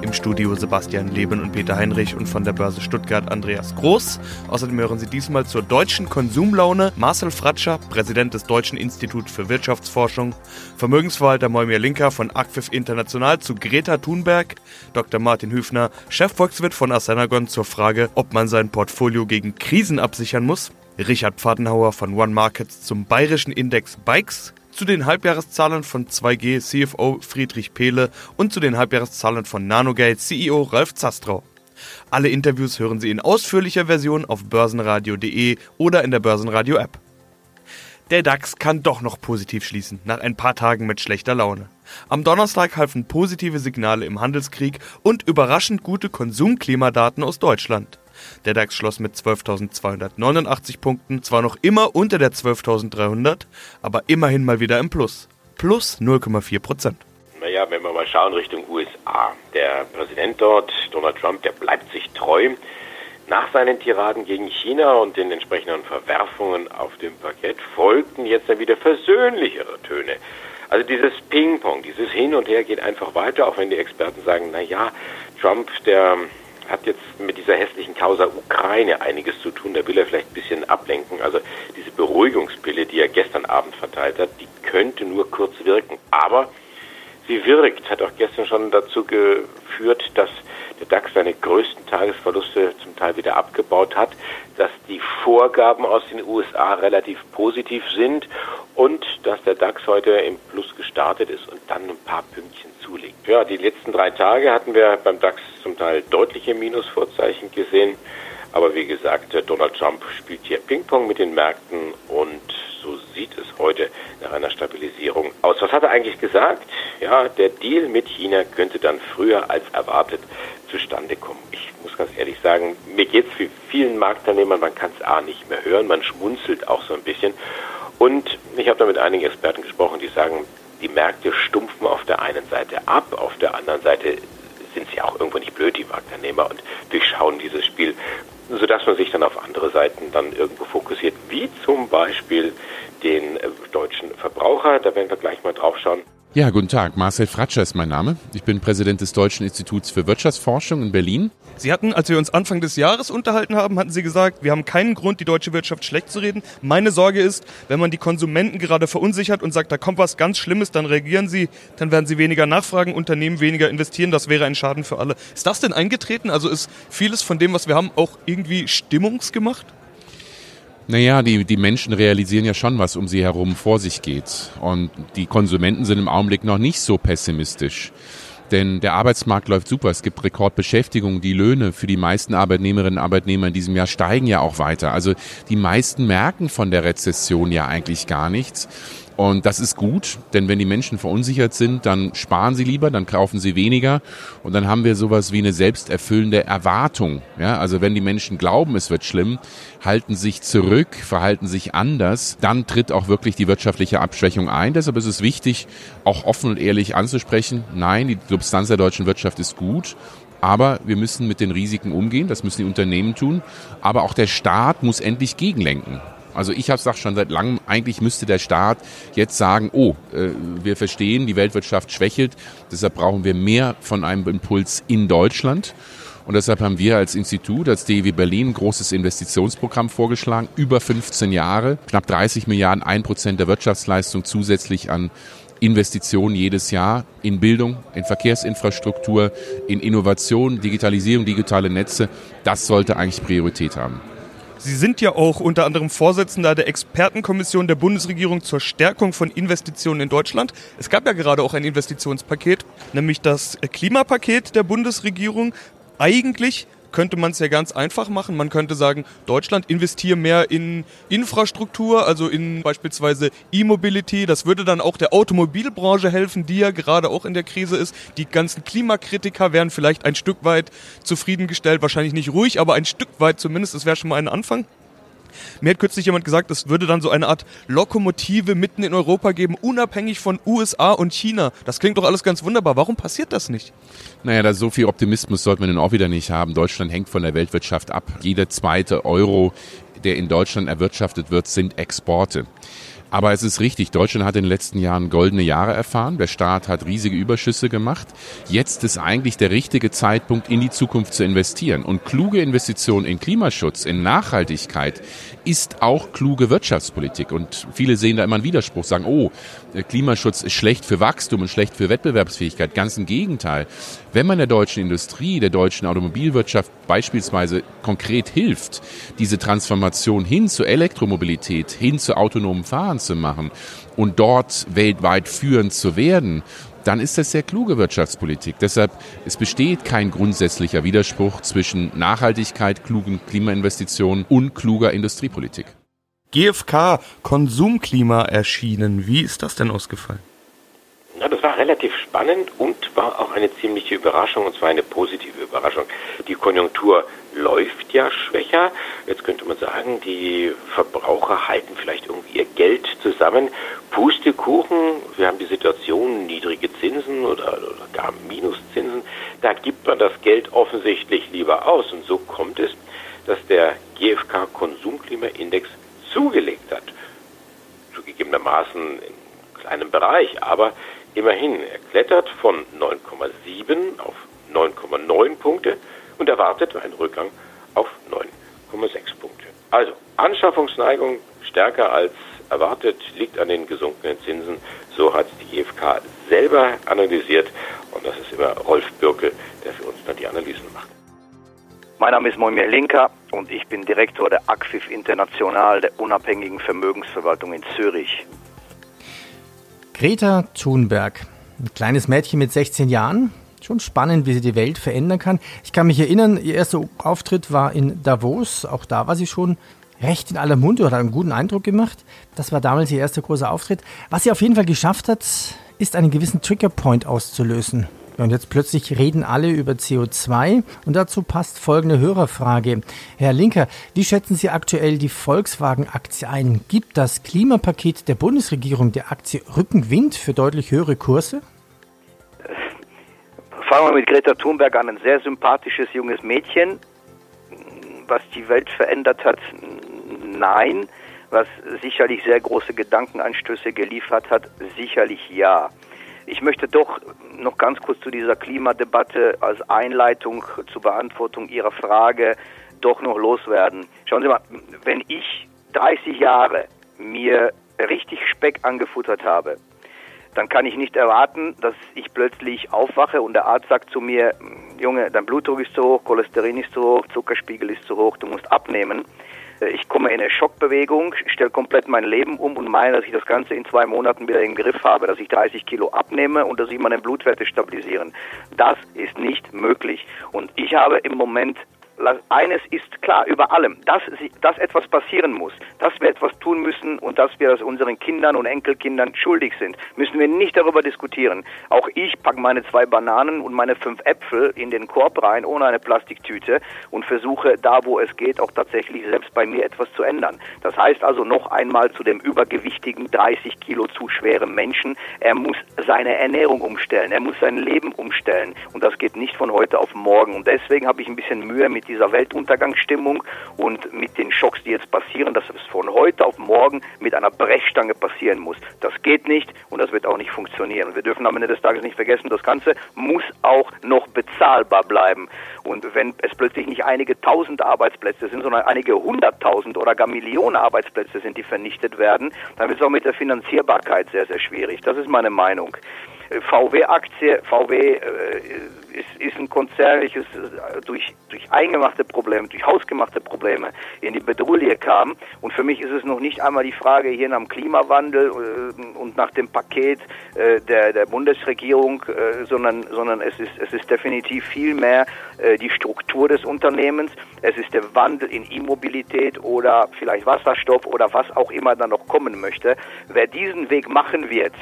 Im Studio Sebastian Leben und Peter Heinrich und von der Börse Stuttgart Andreas Groß. Außerdem hören Sie diesmal zur deutschen Konsumlaune Marcel Fratscher, Präsident des Deutschen Instituts für Wirtschaftsforschung, Vermögensverwalter Moimir Linker von Acquif International zu Greta Thunberg, Dr. Martin Hüfner, Chefvolkswirt von Asenagon zur Frage, ob man sein Portfolio gegen Krisen absichern muss, Richard Pfadenhauer von One Markets zum bayerischen Index Bikes, zu den Halbjahreszahlen von 2G CFO Friedrich Pehle und zu den Halbjahreszahlen von Nanogate CEO Ralf Zastrow. Alle Interviews hören Sie in ausführlicher Version auf börsenradio.de oder in der Börsenradio App. Der DAX kann doch noch positiv schließen, nach ein paar Tagen mit schlechter Laune. Am Donnerstag halfen positive Signale im Handelskrieg und überraschend gute Konsumklimadaten aus Deutschland. Der DAX schloss mit 12.289 Punkten, zwar noch immer unter der 12.300, aber immerhin mal wieder im Plus. Plus 0,4 Prozent. Naja, wenn wir mal schauen Richtung USA. Der Präsident dort, Donald Trump, der bleibt sich treu. Nach seinen Tiraden gegen China und den entsprechenden Verwerfungen auf dem Parkett folgten jetzt dann wieder versöhnlichere Töne. Also dieses Ping-Pong, dieses Hin und Her geht einfach weiter, auch wenn die Experten sagen, na ja, Trump, der hat jetzt mit dieser hässlichen Causa Ukraine einiges zu tun. Da will er vielleicht ein bisschen ablenken. Also diese Beruhigungspille, die er gestern Abend verteilt hat, die könnte nur kurz wirken. Aber sie wirkt, hat auch gestern schon dazu geführt, dass der DAX seine größten Tagesverluste zum Teil wieder abgebaut hat, dass die Vorgaben aus den USA relativ positiv sind und dass der DAX heute im Plus gestartet ist und dann ein paar Pünktchen zulegt. Ja, die letzten drei Tage hatten wir beim DAX zum Teil deutliche Minusvorzeichen gesehen. Aber wie gesagt, Donald Trump spielt hier Ping-Pong mit den Märkten und so sieht es heute nach einer Stabilisierung aus. Was hat er eigentlich gesagt? Ja, der Deal mit China könnte dann früher als erwartet zustande kommen. Ich muss ganz ehrlich sagen, mir geht es für vielen Marktteilnehmern, man kann es A nicht mehr hören, man schmunzelt auch so ein bisschen. Und ich habe da mit einigen Experten gesprochen, die sagen, die Märkte stumpfen auf der einen Seite ab, auf der anderen Seite sind sie auch irgendwo nicht blöd, die Marktteilnehmer, und durchschauen dieses Spiel, sodass man sich dann auf andere Seiten dann irgendwo fokussiert, wie zum Beispiel den äh, deutschen Verbraucher. Da werden wir gleich mal drauf schauen. Ja, guten Tag. Marcel Fratscher ist mein Name. Ich bin Präsident des Deutschen Instituts für Wirtschaftsforschung in Berlin. Sie hatten, als wir uns Anfang des Jahres unterhalten haben, hatten Sie gesagt, wir haben keinen Grund, die deutsche Wirtschaft schlecht zu reden. Meine Sorge ist, wenn man die Konsumenten gerade verunsichert und sagt, da kommt was ganz Schlimmes, dann reagieren sie, dann werden sie weniger nachfragen, Unternehmen weniger investieren. Das wäre ein Schaden für alle. Ist das denn eingetreten? Also ist vieles von dem, was wir haben, auch irgendwie stimmungsgemacht? Naja, die, die Menschen realisieren ja schon, was um sie herum vor sich geht. Und die Konsumenten sind im Augenblick noch nicht so pessimistisch. Denn der Arbeitsmarkt läuft super. Es gibt Rekordbeschäftigung. Die Löhne für die meisten Arbeitnehmerinnen und Arbeitnehmer in diesem Jahr steigen ja auch weiter. Also die meisten merken von der Rezession ja eigentlich gar nichts. Und das ist gut, denn wenn die Menschen verunsichert sind, dann sparen sie lieber, dann kaufen sie weniger und dann haben wir sowas wie eine selbsterfüllende Erwartung. Ja, also wenn die Menschen glauben, es wird schlimm, halten sich zurück, verhalten sich anders, dann tritt auch wirklich die wirtschaftliche Abschwächung ein. Deshalb ist es wichtig, auch offen und ehrlich anzusprechen. Nein, die Substanz der deutschen Wirtschaft ist gut aber wir müssen mit den Risiken umgehen, das müssen die Unternehmen tun. Aber auch der Staat muss endlich gegenlenken. Also ich habe gesagt schon seit langem, eigentlich müsste der Staat jetzt sagen, oh, äh, wir verstehen, die Weltwirtschaft schwächelt, deshalb brauchen wir mehr von einem Impuls in Deutschland. Und deshalb haben wir als Institut, als DEW Berlin, ein großes Investitionsprogramm vorgeschlagen, über 15 Jahre, knapp 30 Milliarden, ein Prozent der Wirtschaftsleistung zusätzlich an Investitionen jedes Jahr in Bildung, in Verkehrsinfrastruktur, in Innovation, Digitalisierung, digitale Netze. Das sollte eigentlich Priorität haben. Sie sind ja auch unter anderem Vorsitzender der Expertenkommission der Bundesregierung zur Stärkung von Investitionen in Deutschland. Es gab ja gerade auch ein Investitionspaket, nämlich das Klimapaket der Bundesregierung. Eigentlich könnte man es ja ganz einfach machen. Man könnte sagen, Deutschland investiere mehr in Infrastruktur, also in beispielsweise E-Mobility. Das würde dann auch der Automobilbranche helfen, die ja gerade auch in der Krise ist. Die ganzen Klimakritiker wären vielleicht ein Stück weit zufriedengestellt, wahrscheinlich nicht ruhig, aber ein Stück weit zumindest. Das wäre schon mal ein Anfang. Mir hat kürzlich jemand gesagt, es würde dann so eine Art Lokomotive mitten in Europa geben, unabhängig von USA und China. Das klingt doch alles ganz wunderbar. Warum passiert das nicht? Naja, da so viel Optimismus sollte man denn auch wieder nicht haben. Deutschland hängt von der Weltwirtschaft ab. Jeder zweite Euro der in Deutschland erwirtschaftet wird, sind Exporte. Aber es ist richtig, Deutschland hat in den letzten Jahren goldene Jahre erfahren. Der Staat hat riesige Überschüsse gemacht. Jetzt ist eigentlich der richtige Zeitpunkt, in die Zukunft zu investieren. Und kluge Investitionen in Klimaschutz, in Nachhaltigkeit ist auch kluge Wirtschaftspolitik. Und viele sehen da immer einen Widerspruch, sagen, oh, Klimaschutz ist schlecht für Wachstum und schlecht für Wettbewerbsfähigkeit. Ganz im Gegenteil. Wenn man der deutschen Industrie, der deutschen Automobilwirtschaft beispielsweise konkret hilft, diese Transformation hin zur Elektromobilität, hin zu autonomen Fahren zu machen und dort weltweit führend zu werden, dann ist das sehr kluge Wirtschaftspolitik. Deshalb, es besteht kein grundsätzlicher Widerspruch zwischen Nachhaltigkeit, klugen Klimainvestitionen und kluger Industriepolitik. GfK Konsumklima erschienen. Wie ist das denn ausgefallen? Na, das war relativ spannend und war auch eine ziemliche Überraschung, und zwar eine positive Überraschung. Die Konjunktur läuft ja schwächer. Jetzt könnte man sagen, die Verbraucher halten vielleicht irgendwie ihr Geld zusammen. Pustekuchen, wir haben die Situation, niedrige Zinsen oder, oder gar Minuszinsen. Da gibt man das Geld offensichtlich lieber aus. Und so kommt es, dass der GfK Konsumklimaindex zugelegt hat. Zugegebenermaßen in kleinem Bereich, aber immerhin. Er klettert von 9,7 auf 9,9 Punkte und erwartet einen Rückgang auf 9,6 Punkte. Also Anschaffungsneigung stärker als erwartet, liegt an den gesunkenen Zinsen. So hat die GfK selber analysiert und das ist immer Rolf Bürke, der für uns dann die Analysen macht. Mein Name ist Moimir Linker und ich bin Direktor der ACFIF International, der unabhängigen Vermögensverwaltung in Zürich. Greta Thunberg, ein kleines Mädchen mit 16 Jahren. Schon spannend, wie sie die Welt verändern kann. Ich kann mich erinnern, ihr erster Auftritt war in Davos. Auch da war sie schon recht in aller Munde oder hat einen guten Eindruck gemacht. Das war damals ihr erster großer Auftritt. Was sie auf jeden Fall geschafft hat, ist einen gewissen Triggerpoint auszulösen. Und jetzt plötzlich reden alle über CO2 und dazu passt folgende Hörerfrage. Herr Linker, wie schätzen Sie aktuell die Volkswagen-Aktie ein? Gibt das Klimapaket der Bundesregierung der Aktie Rückenwind für deutlich höhere Kurse? Fangen wir mit Greta Thunberg an, ein sehr sympathisches junges Mädchen. Was die Welt verändert hat, nein. Was sicherlich sehr große Gedankenanstöße geliefert hat, sicherlich ja. Ich möchte doch noch ganz kurz zu dieser Klimadebatte als Einleitung zur Beantwortung Ihrer Frage doch noch loswerden. Schauen Sie mal, wenn ich 30 Jahre mir richtig Speck angefuttert habe, dann kann ich nicht erwarten, dass ich plötzlich aufwache und der Arzt sagt zu mir, Junge, dein Blutdruck ist zu hoch, Cholesterin ist zu hoch, Zuckerspiegel ist zu hoch, du musst abnehmen. Ich komme in eine Schockbewegung, stelle komplett mein Leben um und meine, dass ich das Ganze in zwei Monaten wieder im Griff habe, dass ich 30 Kilo abnehme und dass ich meine Blutwerte stabilisieren. Das ist nicht möglich. Und ich habe im Moment eines ist klar über allem, dass, dass etwas passieren muss, dass wir etwas tun müssen und dass wir das unseren Kindern und Enkelkindern schuldig sind, müssen wir nicht darüber diskutieren. Auch ich packe meine zwei Bananen und meine fünf Äpfel in den Korb rein, ohne eine Plastiktüte und versuche da, wo es geht, auch tatsächlich selbst bei mir etwas zu ändern. Das heißt also noch einmal zu dem übergewichtigen 30 Kilo zu schweren Menschen, er muss seine Ernährung umstellen, er muss sein Leben umstellen. Und das geht nicht von heute auf morgen. Und deswegen habe ich ein bisschen Mühe mit dieser Weltuntergangsstimmung und mit den Schocks, die jetzt passieren, dass es von heute auf morgen mit einer Brechstange passieren muss. Das geht nicht und das wird auch nicht funktionieren. Wir dürfen am Ende des Tages nicht vergessen, das Ganze muss auch noch bezahlbar bleiben. Und wenn es plötzlich nicht einige tausend Arbeitsplätze sind, sondern einige hunderttausend oder gar Millionen Arbeitsplätze sind, die vernichtet werden, dann wird es auch mit der Finanzierbarkeit sehr, sehr schwierig. Das ist meine Meinung. VW-Aktie, VW äh, ist, ist ein Konzern, welches äh, durch, durch eingemachte Probleme, durch hausgemachte Probleme in die Bedrulle kam. Und für mich ist es noch nicht einmal die Frage hier nach dem Klimawandel äh, und nach dem Paket äh, der, der Bundesregierung, sondern, sondern es, ist, es ist definitiv viel mehr die Struktur des Unternehmens. Es ist der Wandel in E-Mobilität oder vielleicht Wasserstoff oder was auch immer dann noch kommen möchte. Wer diesen Weg machen wird,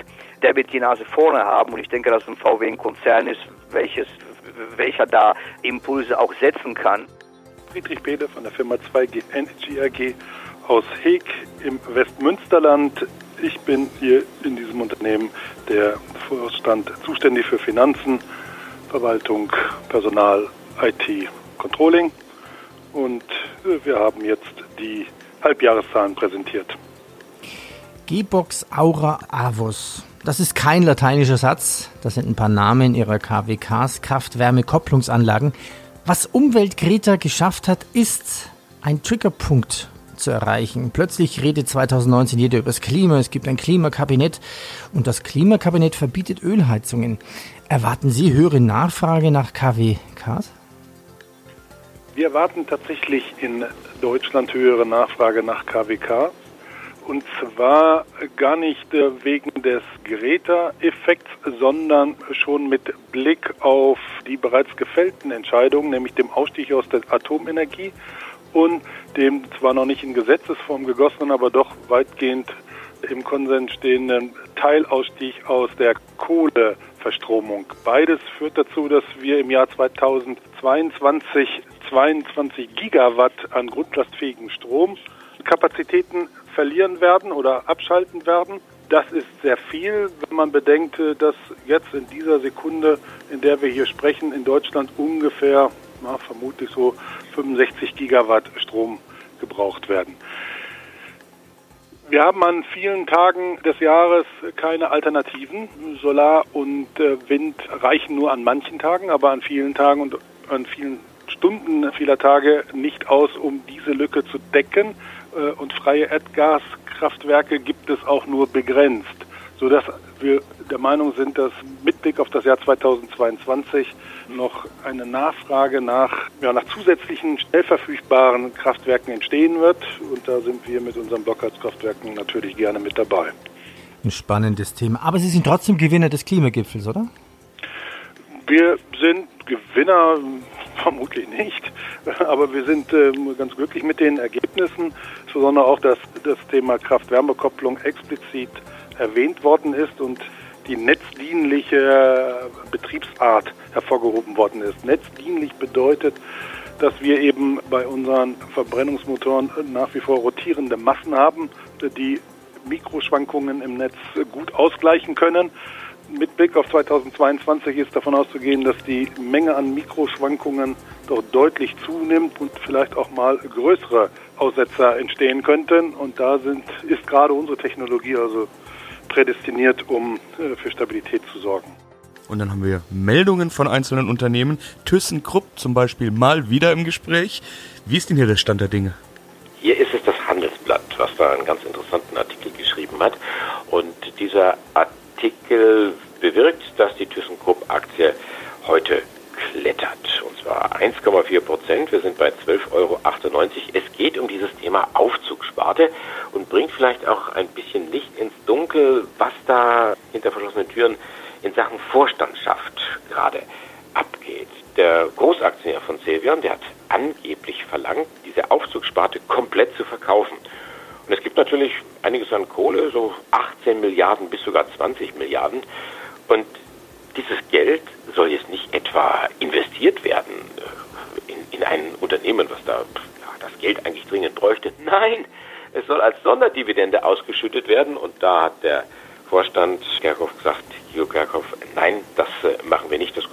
der wird die Nase vorne haben und ich denke, dass ein VW ein Konzern ist, welches, welcher da Impulse auch setzen kann. Friedrich Behle von der Firma 2G Energy AG aus Heeg im Westmünsterland. Ich bin hier in diesem Unternehmen der Vorstand zuständig für Finanzen, Verwaltung, Personal, IT, Controlling. Und wir haben jetzt die Halbjahreszahlen präsentiert. G-Box Aura Avus. Das ist kein lateinischer Satz, das sind ein paar Namen ihrer KWKs, Kraft-Wärme-Kopplungsanlagen. Was Umwelt Greta geschafft hat, ist ein Triggerpunkt zu erreichen. Plötzlich redet 2019 jeder über das Klima, es gibt ein Klimakabinett und das Klimakabinett verbietet Ölheizungen. Erwarten Sie höhere Nachfrage nach KWKs? Wir erwarten tatsächlich in Deutschland höhere Nachfrage nach KWK. Und zwar gar nicht äh, wegen des Greta-Effekts, sondern schon mit Blick auf die bereits gefällten Entscheidungen, nämlich dem Ausstieg aus der Atomenergie und dem zwar noch nicht in Gesetzesform gegossenen, aber doch weitgehend im Konsens stehenden Teilausstieg aus der Kohleverstromung. Beides führt dazu, dass wir im Jahr 2022 22 Gigawatt an grundlastfähigen Stromkapazitäten verlieren werden oder abschalten werden. Das ist sehr viel, wenn man bedenkt, dass jetzt in dieser Sekunde, in der wir hier sprechen, in Deutschland ungefähr, na, vermutlich so 65 Gigawatt Strom gebraucht werden. Wir haben an vielen Tagen des Jahres keine Alternativen. Solar und äh, Wind reichen nur an manchen Tagen, aber an vielen Tagen und an vielen Stunden vieler Tage nicht aus, um diese Lücke zu decken. Äh, und freie Erdgaskraftwerke gibt es auch nur begrenzt, sodass wir der Meinung sind, dass mit Blick auf das Jahr 2022 noch eine Nachfrage nach, ja, nach zusätzlichen schnell verfügbaren Kraftwerken entstehen wird. Und da sind wir mit unseren Blockheizkraftwerken natürlich gerne mit dabei. Ein spannendes Thema. Aber Sie sind trotzdem Gewinner des Klimagipfels, oder? Wir sind Gewinner vermutlich nicht, aber wir sind äh, ganz glücklich mit den Ergebnissen, insbesondere auch, dass das Thema Kraft-Wärme-Kopplung explizit erwähnt worden ist und die netzdienliche Betriebsart hervorgehoben worden ist. Netzdienlich bedeutet, dass wir eben bei unseren Verbrennungsmotoren nach wie vor rotierende Massen haben, die Mikroschwankungen im Netz gut ausgleichen können mit Blick auf 2022 ist davon auszugehen, dass die Menge an Mikroschwankungen doch deutlich zunimmt und vielleicht auch mal größere Aussetzer entstehen könnten. Und da sind, ist gerade unsere Technologie also prädestiniert, um äh, für Stabilität zu sorgen. Und dann haben wir Meldungen von einzelnen Unternehmen. ThyssenKrupp zum Beispiel mal wieder im Gespräch. Wie ist denn hier der Stand der Dinge? Hier ist es das Handelsblatt, was da einen ganz interessanten Artikel geschrieben hat. Und dieser Artikel Artikel bewirkt, dass die ThyssenKrupp-Aktie heute klettert. Und zwar 1,4 Prozent. Wir sind bei 12,98 Euro. Es geht um dieses Thema Aufzugsparte und bringt vielleicht auch ein bisschen Licht ins Dunkel, was da hinter verschlossenen Türen in Sachen Vorstandschaft gerade abgeht. Der Großaktionär von Cevion, der hat angeblich verlangt, diese Aufzugsparte komplett zu verkaufen. Und es gibt natürlich einiges an Kohle, so 18 Milliarden bis sogar 20 Milliarden. Und dieses Geld soll jetzt nicht etwa investiert werden äh, in, in ein Unternehmen, was da ja, das Geld eigentlich dringend bräuchte. Nein, es soll als Sonderdividende ausgeschüttet werden. Und da hat der Vorstand Kerkhoff gesagt, Guido Kerkhoff, nein, das äh, machen wir nicht, das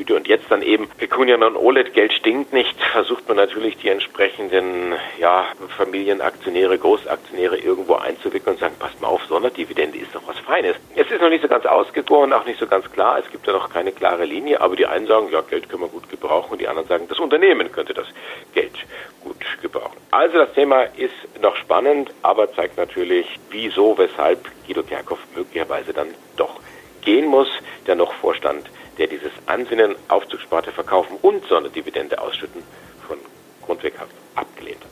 Tüte. Und jetzt dann eben, Pecunia non OLED, Geld stinkt nicht, versucht man natürlich die entsprechenden ja, Familienaktionäre, Großaktionäre irgendwo einzuwickeln und sagen, passt mal auf, Sonderdividende ist doch was Feines. Es ist noch nicht so ganz ausgegoren, auch nicht so ganz klar, es gibt ja noch keine klare Linie, aber die einen sagen, ja, Geld können wir gut gebrauchen und die anderen sagen, das Unternehmen könnte das Geld gut gebrauchen. Also das Thema ist noch spannend, aber zeigt natürlich, wieso, weshalb Guido Kerkhoff möglicherweise dann doch gehen muss, der noch Vorstand, der dieses Ansinnen, Aufzugssparte verkaufen und Sonderdividende ausschütten von Grundweghaft abgelehnt hat.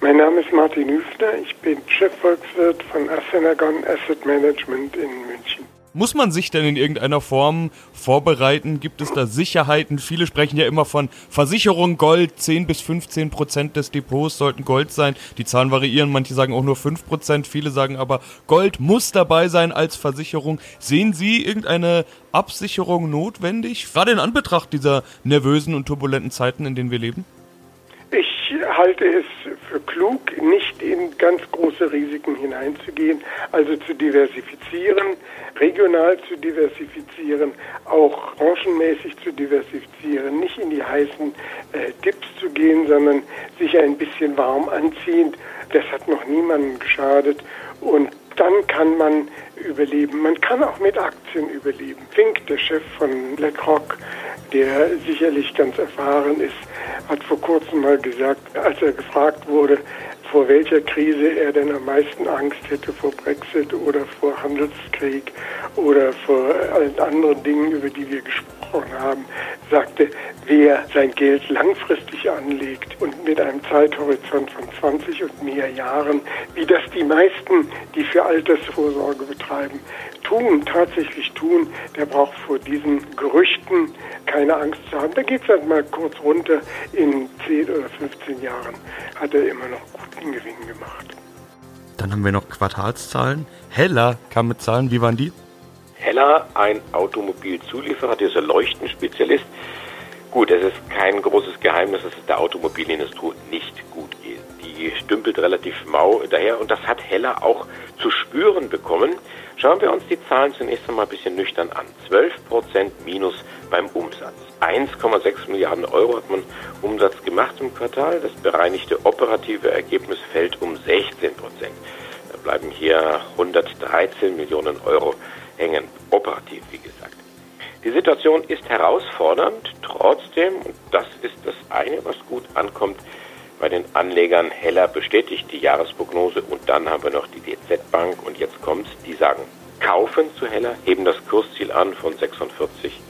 Mein Name ist Martin Hüfner, ich bin Chefvolkswirt von Assenagon Asset Management in München. Muss man sich denn in irgendeiner Form vorbereiten? Gibt es da Sicherheiten? Viele sprechen ja immer von Versicherung Gold. 10 bis 15 Prozent des Depots sollten Gold sein. Die Zahlen variieren. Manche sagen auch nur 5 Prozent. Viele sagen aber, Gold muss dabei sein als Versicherung. Sehen Sie irgendeine Absicherung notwendig? Gerade in Anbetracht dieser nervösen und turbulenten Zeiten, in denen wir leben? Ich halte es für klug, nicht in ganz große Risiken hineinzugehen, also zu diversifizieren, regional zu diversifizieren, auch branchenmäßig zu diversifizieren, nicht in die heißen äh, Tipps zu gehen, sondern sich ein bisschen warm anziehend. Das hat noch niemandem geschadet und dann kann man überleben. Man kann auch mit Aktien überleben. Fink, der Chef von BlackRock, der sicherlich ganz erfahren ist, hat vor kurzem mal gesagt, als er gefragt wurde, vor welcher Krise er denn am meisten Angst hätte, vor Brexit oder vor Handelskrieg oder vor allen anderen Dingen, über die wir gesprochen haben, sagte, wer sein Geld langfristig anlegt und mit einem Zeithorizont von 20 und mehr Jahren, wie das die meisten, die für Altersvorsorge betreiben, tun, tatsächlich tun, der braucht vor diesen Gerüchten keine Angst zu haben. Da geht es halt mal kurz runter. In 10 oder 15 Jahren hat er immer noch guten Gewinn gemacht. Dann haben wir noch Quartalszahlen. Heller kam mit Zahlen, wie waren die? Heller, ein Automobilzulieferer, dieser Leuchtenspezialist. Gut, es ist kein großes Geheimnis, dass es der Automobilindustrie nicht gut geht. Die stümpelt relativ mau daher und das hat Heller auch zu spüren bekommen. Schauen wir uns die Zahlen zunächst einmal ein bisschen nüchtern an. 12% Minus beim Umsatz. 1,6 Milliarden Euro hat man Umsatz gemacht im Quartal. Das bereinigte operative Ergebnis fällt um 16 Prozent. Da bleiben hier 113 Millionen Euro hängen, operativ wie gesagt. Die Situation ist herausfordernd, trotzdem, und das ist das eine, was gut ankommt, bei den Anlegern Heller bestätigt die Jahresprognose und dann haben wir noch die DZ Bank und jetzt kommt, die sagen kaufen zu Heller, heben das Kursziel an von 46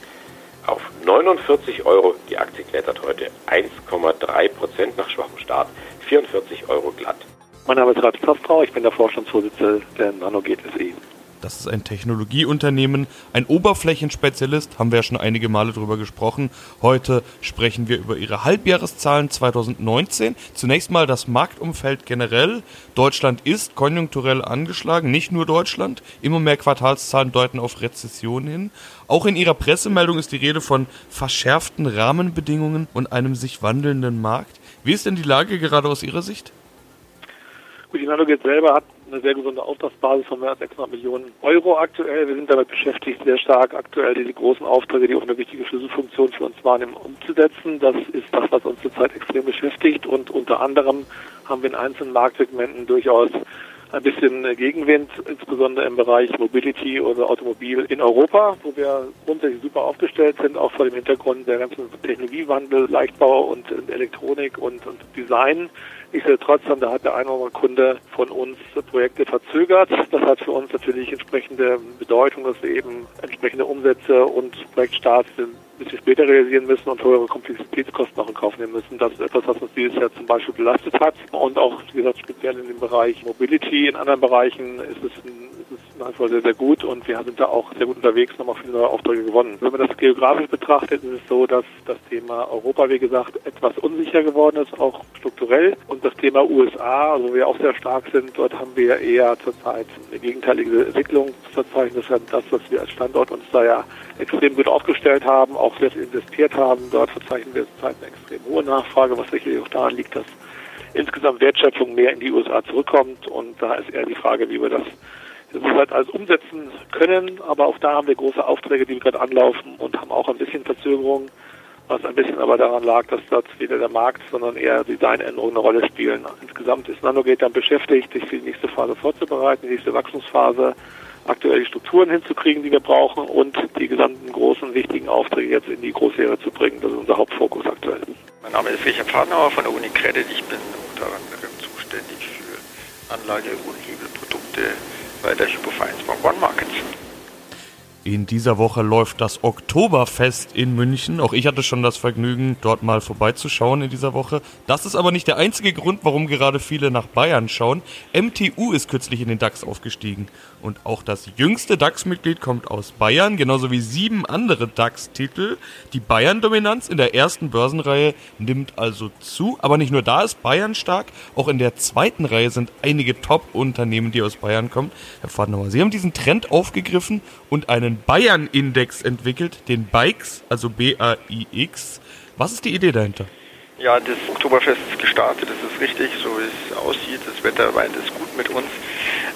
auf 49 Euro. Die Aktie klettert heute 1,3 Prozent nach schwachem Start, 44 Euro glatt. Mein Name ist Ralf Zoftrau, ich bin der Vorstandsvorsitzende der Nanoget SE. Das ist ein Technologieunternehmen, ein Oberflächenspezialist, haben wir ja schon einige Male drüber gesprochen. Heute sprechen wir über ihre Halbjahreszahlen 2019. Zunächst mal das Marktumfeld generell. Deutschland ist konjunkturell angeschlagen, nicht nur Deutschland. Immer mehr Quartalszahlen deuten auf Rezession hin. Auch in ihrer Pressemeldung ist die Rede von verschärften Rahmenbedingungen und einem sich wandelnden Markt. Wie ist denn die Lage gerade aus Ihrer Sicht? Gut, die Nanoget selber hat eine sehr gesunde Auftragsbasis von mehr als 600 Millionen Euro aktuell. Wir sind damit beschäftigt, sehr stark aktuell diese großen Aufträge, die auch eine wichtige Schlüsselfunktion für uns wahrnehmen, umzusetzen. Das ist das, was uns zurzeit extrem beschäftigt und unter anderem haben wir in einzelnen Marktsegmenten durchaus ein bisschen Gegenwind, insbesondere im Bereich Mobility oder Automobil in Europa, wo wir grundsätzlich super aufgestellt sind, auch vor dem Hintergrund der ganzen Technologiewandel, Leichtbau und Elektronik und, und Design. Nichtsdestotrotz da hat der eine oder andere Kunde von uns Projekte verzögert. Das hat für uns natürlich entsprechende Bedeutung, dass wir eben entsprechende Umsätze und Projektstarts ein bisschen später realisieren müssen und höhere Komplexitätskosten auch in Kauf nehmen müssen. Das ist etwas, was uns dieses Jahr zum Beispiel belastet hat. Und auch, wie gesagt, speziell in dem Bereich Mobility, in anderen Bereichen ist es, ein, wie vor sehr, sehr gut und wir sind da auch sehr gut unterwegs, nochmal viele neue Aufträge gewonnen. Wenn man das geografisch betrachtet, ist es so, dass das Thema Europa, wie gesagt, etwas unsicher geworden ist, auch strukturell. Und das Thema USA, wo wir auch sehr stark sind, dort haben wir eher zurzeit eine gegenteilige Entwicklung zu verzeichnen. Das ist das, was wir als Standort uns da ja extrem gut aufgestellt haben, auch sehr viel investiert haben. Dort verzeichnen wir zurzeit eine extrem hohe Nachfrage, was sicherlich auch daran liegt, dass insgesamt Wertschöpfung mehr in die USA zurückkommt. Und da ist eher die Frage, wie wir das soweit alles umsetzen können. Aber auch da haben wir große Aufträge, die gerade anlaufen und haben auch ein bisschen Verzögerung, was ein bisschen aber daran lag, dass dort weder der Markt, sondern eher Designänderungen eine Rolle spielen. Insgesamt ist Nanogate dann beschäftigt, sich für die nächste Phase vorzubereiten, die nächste Wachstumsphase aktuell die Strukturen hinzukriegen, die wir brauchen und die gesamten großen, wichtigen Aufträge jetzt in die Großserie zu bringen. Das ist unser Hauptfokus aktuell. Mein Name ist Wilhelm Pfadnauer von der UniCredit. Ich bin unter anderem zuständig für Anlage- und Hebelprodukte bei der Hypo Vereinsbank One Markets. In dieser Woche läuft das Oktoberfest in München. Auch ich hatte schon das Vergnügen, dort mal vorbeizuschauen in dieser Woche. Das ist aber nicht der einzige Grund, warum gerade viele nach Bayern schauen. MTU ist kürzlich in den DAX aufgestiegen. Und auch das jüngste DAX-Mitglied kommt aus Bayern, genauso wie sieben andere DAX-Titel. Die Bayern-Dominanz in der ersten Börsenreihe nimmt also zu. Aber nicht nur da ist Bayern stark, auch in der zweiten Reihe sind einige Top-Unternehmen, die aus Bayern kommen. Herr Pfadnauer, Sie haben diesen Trend aufgegriffen und einen Bayern-Index entwickelt, den BIKES, also B-A-I-X. Was ist die Idee dahinter? Ja, das Oktoberfest ist gestartet, das ist richtig, so wie es aussieht. Das Wetter weint ist gut mit uns.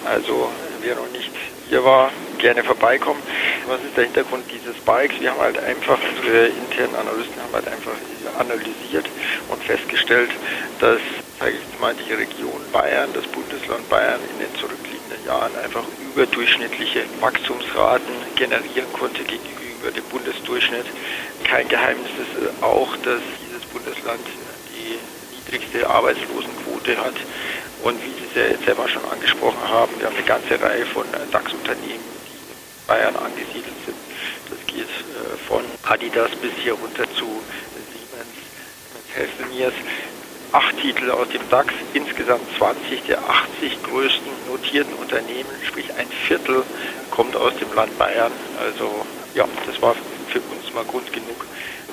Also wer noch nicht hier war, gerne vorbeikommen. Was ist der Hintergrund dieses Bikes? Wir haben halt einfach, unsere internen Analysten haben halt einfach analysiert und festgestellt, dass, sage ich jetzt mal, die Region Bayern, das Bundesland Bayern in den zurückliegenden Jahren einfach überdurchschnittliche Wachstumsraten generieren konnte gegenüber dem Bundesdurchschnitt. Kein Geheimnis ist auch, dass dieses Bundesland die niedrigste Arbeitslosenquote hat. Und wie Sie es selber schon angesprochen haben, wir haben eine ganze Reihe von DAX-Unternehmen, die in Bayern angesiedelt sind. Das geht von Adidas bis hier runter zu helfen mir acht Titel aus dem DAX, insgesamt 20 der 80 größten notierten Unternehmen, sprich ein Viertel kommt aus dem Land Bayern. Also ja, das war für uns mal Grund genug,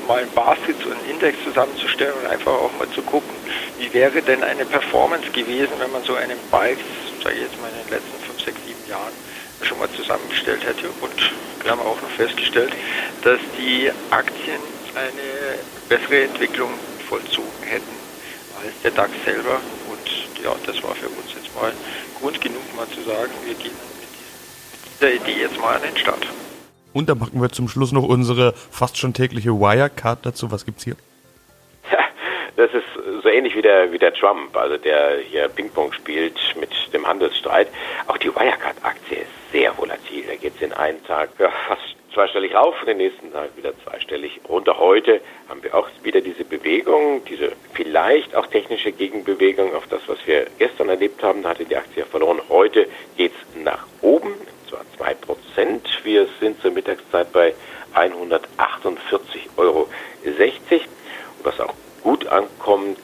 mal ein Basket, so einen Index zusammenzustellen und einfach auch mal zu gucken, wie wäre denn eine Performance gewesen, wenn man so einen Bike, sage ich jetzt mal in den letzten 5, 6, 7 Jahren schon mal zusammengestellt hätte. Und wir haben auch noch festgestellt, dass die Aktien eine bessere Entwicklung vollzogen hätten als der DAX selber. Und ja, das war für uns jetzt mal Grund genug, mal zu sagen, wir gehen mit dieser Idee jetzt mal an den Start. Und dann packen wir zum Schluss noch unsere fast schon tägliche Wirecard dazu. Was gibt's hier? Das ist so ähnlich wie der, wie der Trump, also der hier Ping-Pong spielt mit dem Handelsstreit. Auch die Wirecard-Aktie ist sehr volatil. Da geht es in einen Tag ja, fast zweistellig rauf und den nächsten Tag wieder zweistellig runter. Heute haben wir auch wieder diese Bewegung, diese vielleicht auch technische Gegenbewegung auf das, was wir gestern erlebt haben. Da hatte die Aktie verloren. Heute geht es nach oben, zwar 2%. Wir sind zur Mittagszeit bei 148,60 Euro. Und was auch gut ankommt,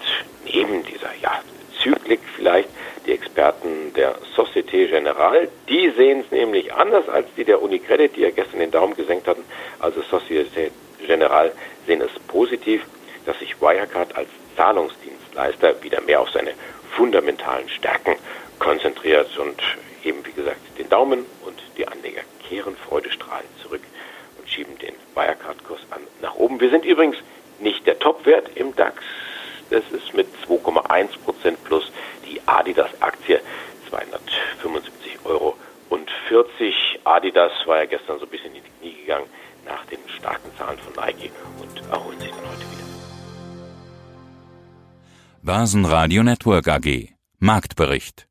neben dieser ja, Zyklik vielleicht, die Experten der Societe Generale, die sehen es nämlich anders als die der Unicredit, die ja gestern den Daumen gesenkt hatten. Also Societe Generale sehen es positiv, dass sich Wirecard als Zahlungsdienstleister wieder mehr auf seine fundamentalen Stärken konzentriert und eben wie gesagt den Daumen und die Anleger kehren freudestrahlend zurück und schieben den Wirecard-Kurs an nach oben. Wir sind übrigens nicht der Topwert im DAX. Das ist mit 2,1 Prozent plus die Adidas-Aktie 275 Euro und 40. Adidas war ja gestern so ein bisschen in die Knie gegangen nach den starken Zahlen von Nike und erholt sich dann heute wieder. Börsenradio Network AG Marktbericht